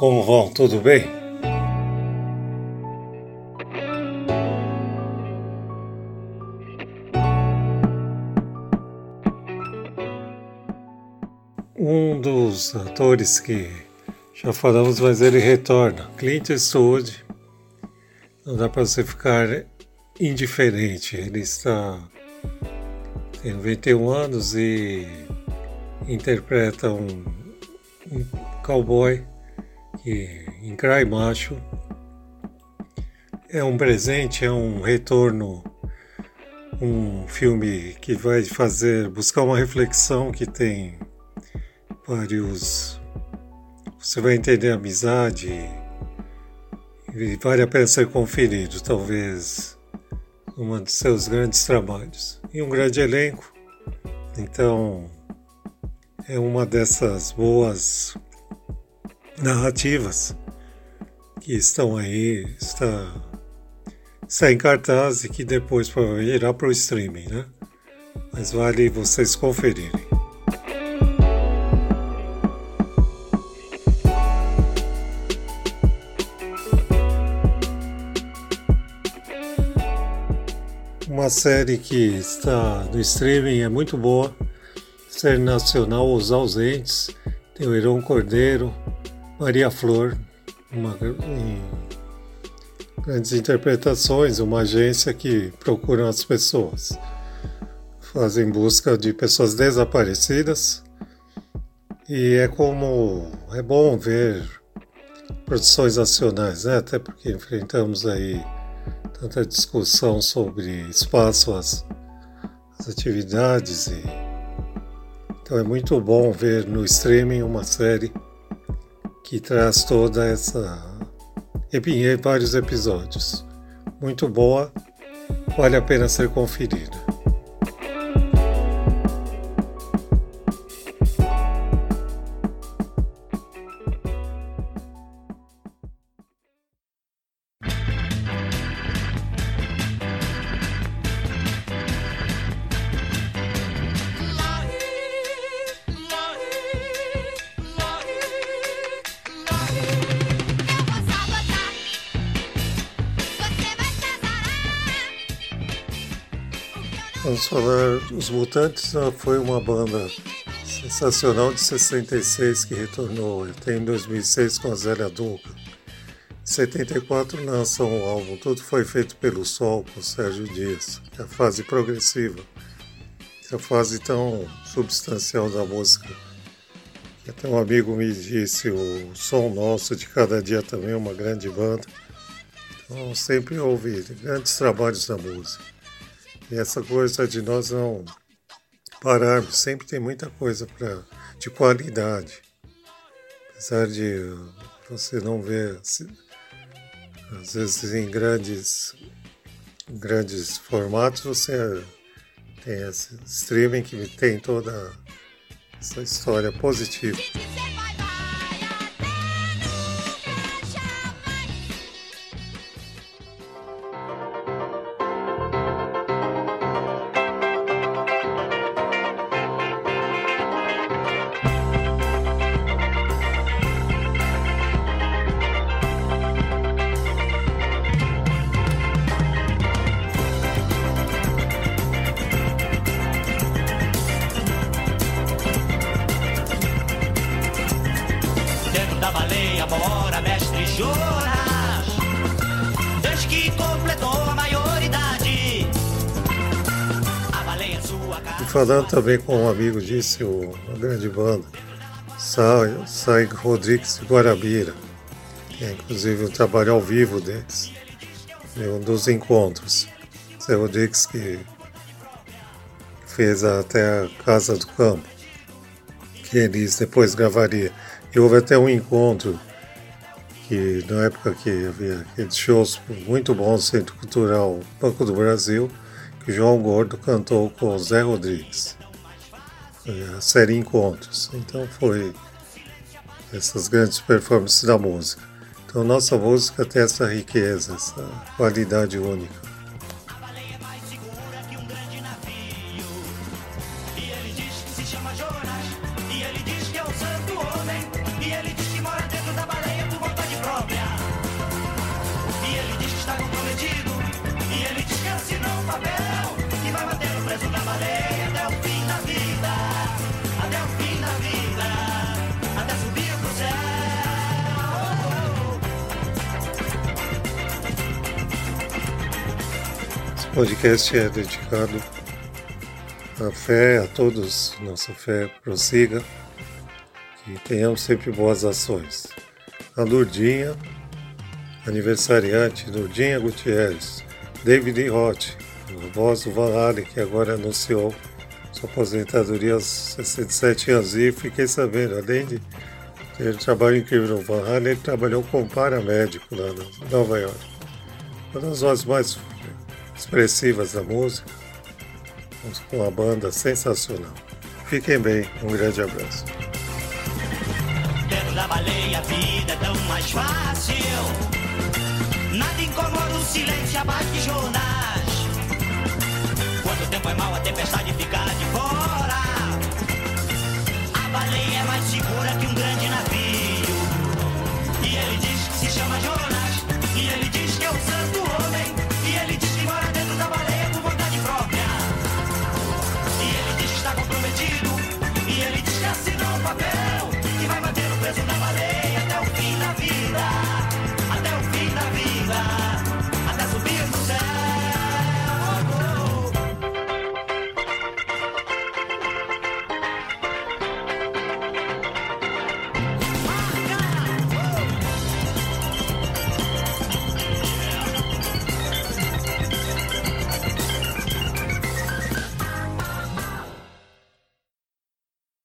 Como vão? Tudo bem? Um dos atores que já falamos, mas ele retorna, Clint Eastwood. Não dá para você ficar indiferente. Ele está tem 91 anos e interpreta um, um cowboy que encrai macho. É um presente, é um retorno, um filme que vai fazer, buscar uma reflexão que tem vários. Você vai entender a amizade e vale a pena ser conferido, talvez um dos seus grandes trabalhos. E um grande elenco, então é uma dessas boas narrativas que estão aí, está, está em cartaz e que depois irá para o streaming, né? Mas vale vocês conferirem. Uma série que está no streaming é muito boa. Série nacional Os Ausentes. Tem o Heron Cordeiro, Maria Flor, uma, em grandes interpretações, uma agência que procura as pessoas. Fazem busca de pessoas desaparecidas. E é como é bom ver produções nacionais, né? Até porque enfrentamos aí tanta discussão sobre espaço às, às atividades e então é muito bom ver no streaming uma série que traz toda essa em vários episódios. Muito boa, vale a pena ser conferida. Vamos falar, Os Mutantes foi uma banda sensacional de 66 que retornou até em 2006 com a Zélia Duncan. Em 74 lançam o álbum Tudo Foi Feito pelo Sol com Sérgio Dias, que é a fase progressiva, que é a fase tão substancial da música. Até um amigo me disse o som nosso de cada dia também é uma grande banda. Então sempre houve grandes trabalhos na música. E essa coisa de nós não pararmos, sempre tem muita coisa pra, de qualidade. Apesar de você não ver, às vezes em grandes, grandes formatos, você tem esse streaming que tem toda essa história positiva. Falando também com um amigo disse, uma grande banda, Sai, Sai Rodrigues de Guarabira, que é inclusive um trabalho ao vivo deles, um dos encontros. Sai Rodrigues que fez até a Casa do Campo, que eles depois gravaria. E houve até um encontro que na época que havia aqueles shows muito bons no Centro Cultural Banco do Brasil, que João Gordo cantou com Zé Rodrigues. Foi a série Encontros. Então foi essas grandes performances da música. Então nossa música tem essa riqueza, essa qualidade única. Esse podcast é dedicado à fé, a todos, nossa fé prossiga, que tenhamos sempre boas ações. A Lourdinha, aniversariante, Lourdinha Gutierrez, David Roth, a voz do Van Halen, que agora anunciou sua aposentadoria aos 67 anos. E fiquei sabendo, além de ter trabalho incrível no Van Halen, ele trabalhou como paramédico lá em Nova York. Uma das vozes mais expressivas da música, com uma banda sensacional. Fiquem bem, um grande abraço. Dentro da baleia a vida é tão mais fácil. Nada incomoda o silêncio abaixo de jornais. Quando o tempo é mau, a tempestade fica de fora. Yeah.